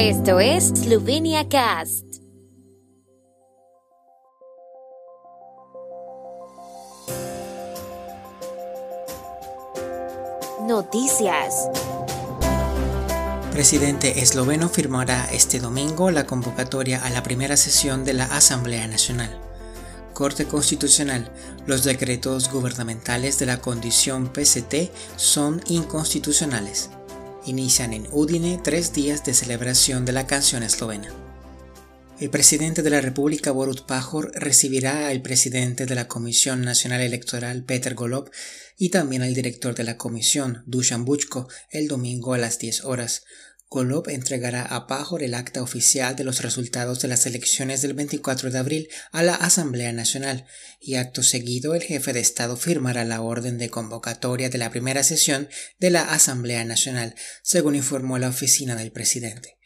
Esto es Slovenia Cast. Noticias. Presidente esloveno firmará este domingo la convocatoria a la primera sesión de la Asamblea Nacional. Corte Constitucional. Los decretos gubernamentales de la condición PCT son inconstitucionales. Inician en Udine tres días de celebración de la canción eslovena. El presidente de la República, Borut Pajor, recibirá al presidente de la Comisión Nacional Electoral, Peter Golob, y también al director de la comisión, Dusan Buchko, el domingo a las 10 horas. Golob entregará a Pajor el acta oficial de los resultados de las elecciones del 24 de abril a la Asamblea Nacional y acto seguido el jefe de Estado firmará la orden de convocatoria de la primera sesión de la Asamblea Nacional, según informó la oficina del presidente.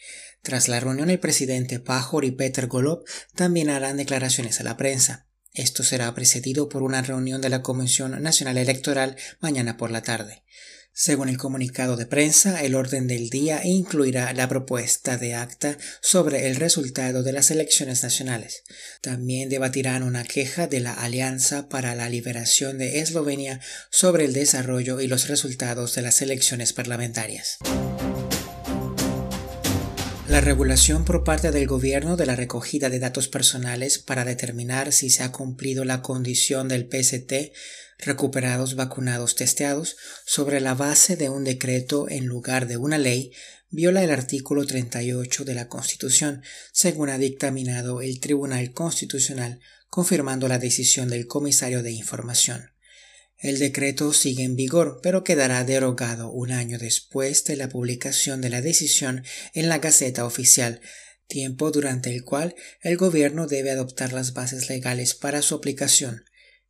Tras la reunión el presidente Pajor y Peter Golob también harán declaraciones a la prensa. Esto será precedido por una reunión de la Comisión Nacional Electoral mañana por la tarde. Según el comunicado de prensa, el orden del día incluirá la propuesta de acta sobre el resultado de las elecciones nacionales. También debatirán una queja de la Alianza para la Liberación de Eslovenia sobre el desarrollo y los resultados de las elecciones parlamentarias. La regulación por parte del gobierno de la recogida de datos personales para determinar si se ha cumplido la condición del PST recuperados vacunados testeados sobre la base de un decreto en lugar de una ley viola el artículo 38 de la Constitución, según ha dictaminado el Tribunal Constitucional, confirmando la decisión del comisario de información. El decreto sigue en vigor, pero quedará derogado un año después de la publicación de la decisión en la Gaceta Oficial, tiempo durante el cual el Gobierno debe adoptar las bases legales para su aplicación.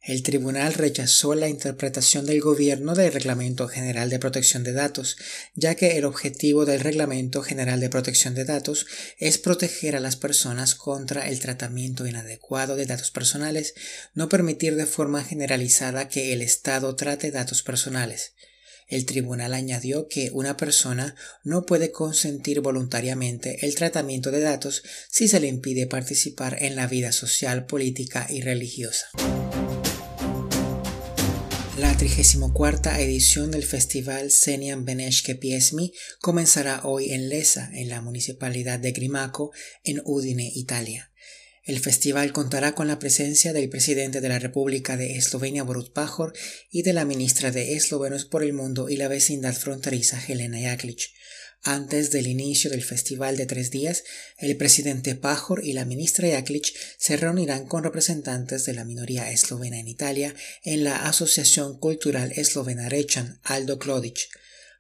El tribunal rechazó la interpretación del gobierno del Reglamento General de Protección de Datos, ya que el objetivo del Reglamento General de Protección de Datos es proteger a las personas contra el tratamiento inadecuado de datos personales, no permitir de forma generalizada que el Estado trate datos personales. El tribunal añadió que una persona no puede consentir voluntariamente el tratamiento de datos si se le impide participar en la vida social, política y religiosa. La 34 edición del festival Senian Beneshke Piesmi comenzará hoy en Lesa, en la municipalidad de Grimaco, en Udine, Italia. El festival contará con la presencia del presidente de la República de Eslovenia Borut Pajor y de la ministra de Eslovenos por el Mundo y la vecindad fronteriza Helena Jaklic. Antes del inicio del festival de tres días, el presidente Pajor y la ministra Jaklic se reunirán con representantes de la minoría eslovena en Italia en la Asociación Cultural Eslovena Rechan, Aldo Klodic.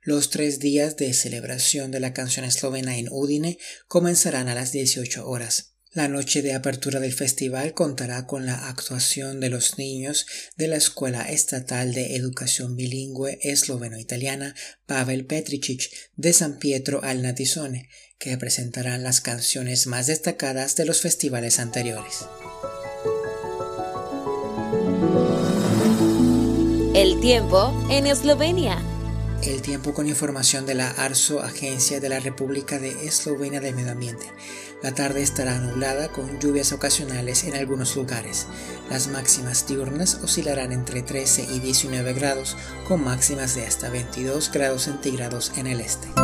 Los tres días de celebración de la canción eslovena en Udine comenzarán a las 18 horas. La noche de apertura del festival contará con la actuación de los niños de la Escuela Estatal de Educación Bilingüe Esloveno-Italiana Pavel Petricic de San Pietro al Natisone, que presentarán las canciones más destacadas de los festivales anteriores. El tiempo en Eslovenia. El tiempo con información de la ARSO, Agencia de la República de Eslovenia de Medio Ambiente. La tarde estará nublada con lluvias ocasionales en algunos lugares. Las máximas diurnas oscilarán entre 13 y 19 grados, con máximas de hasta 22 grados centígrados en el este.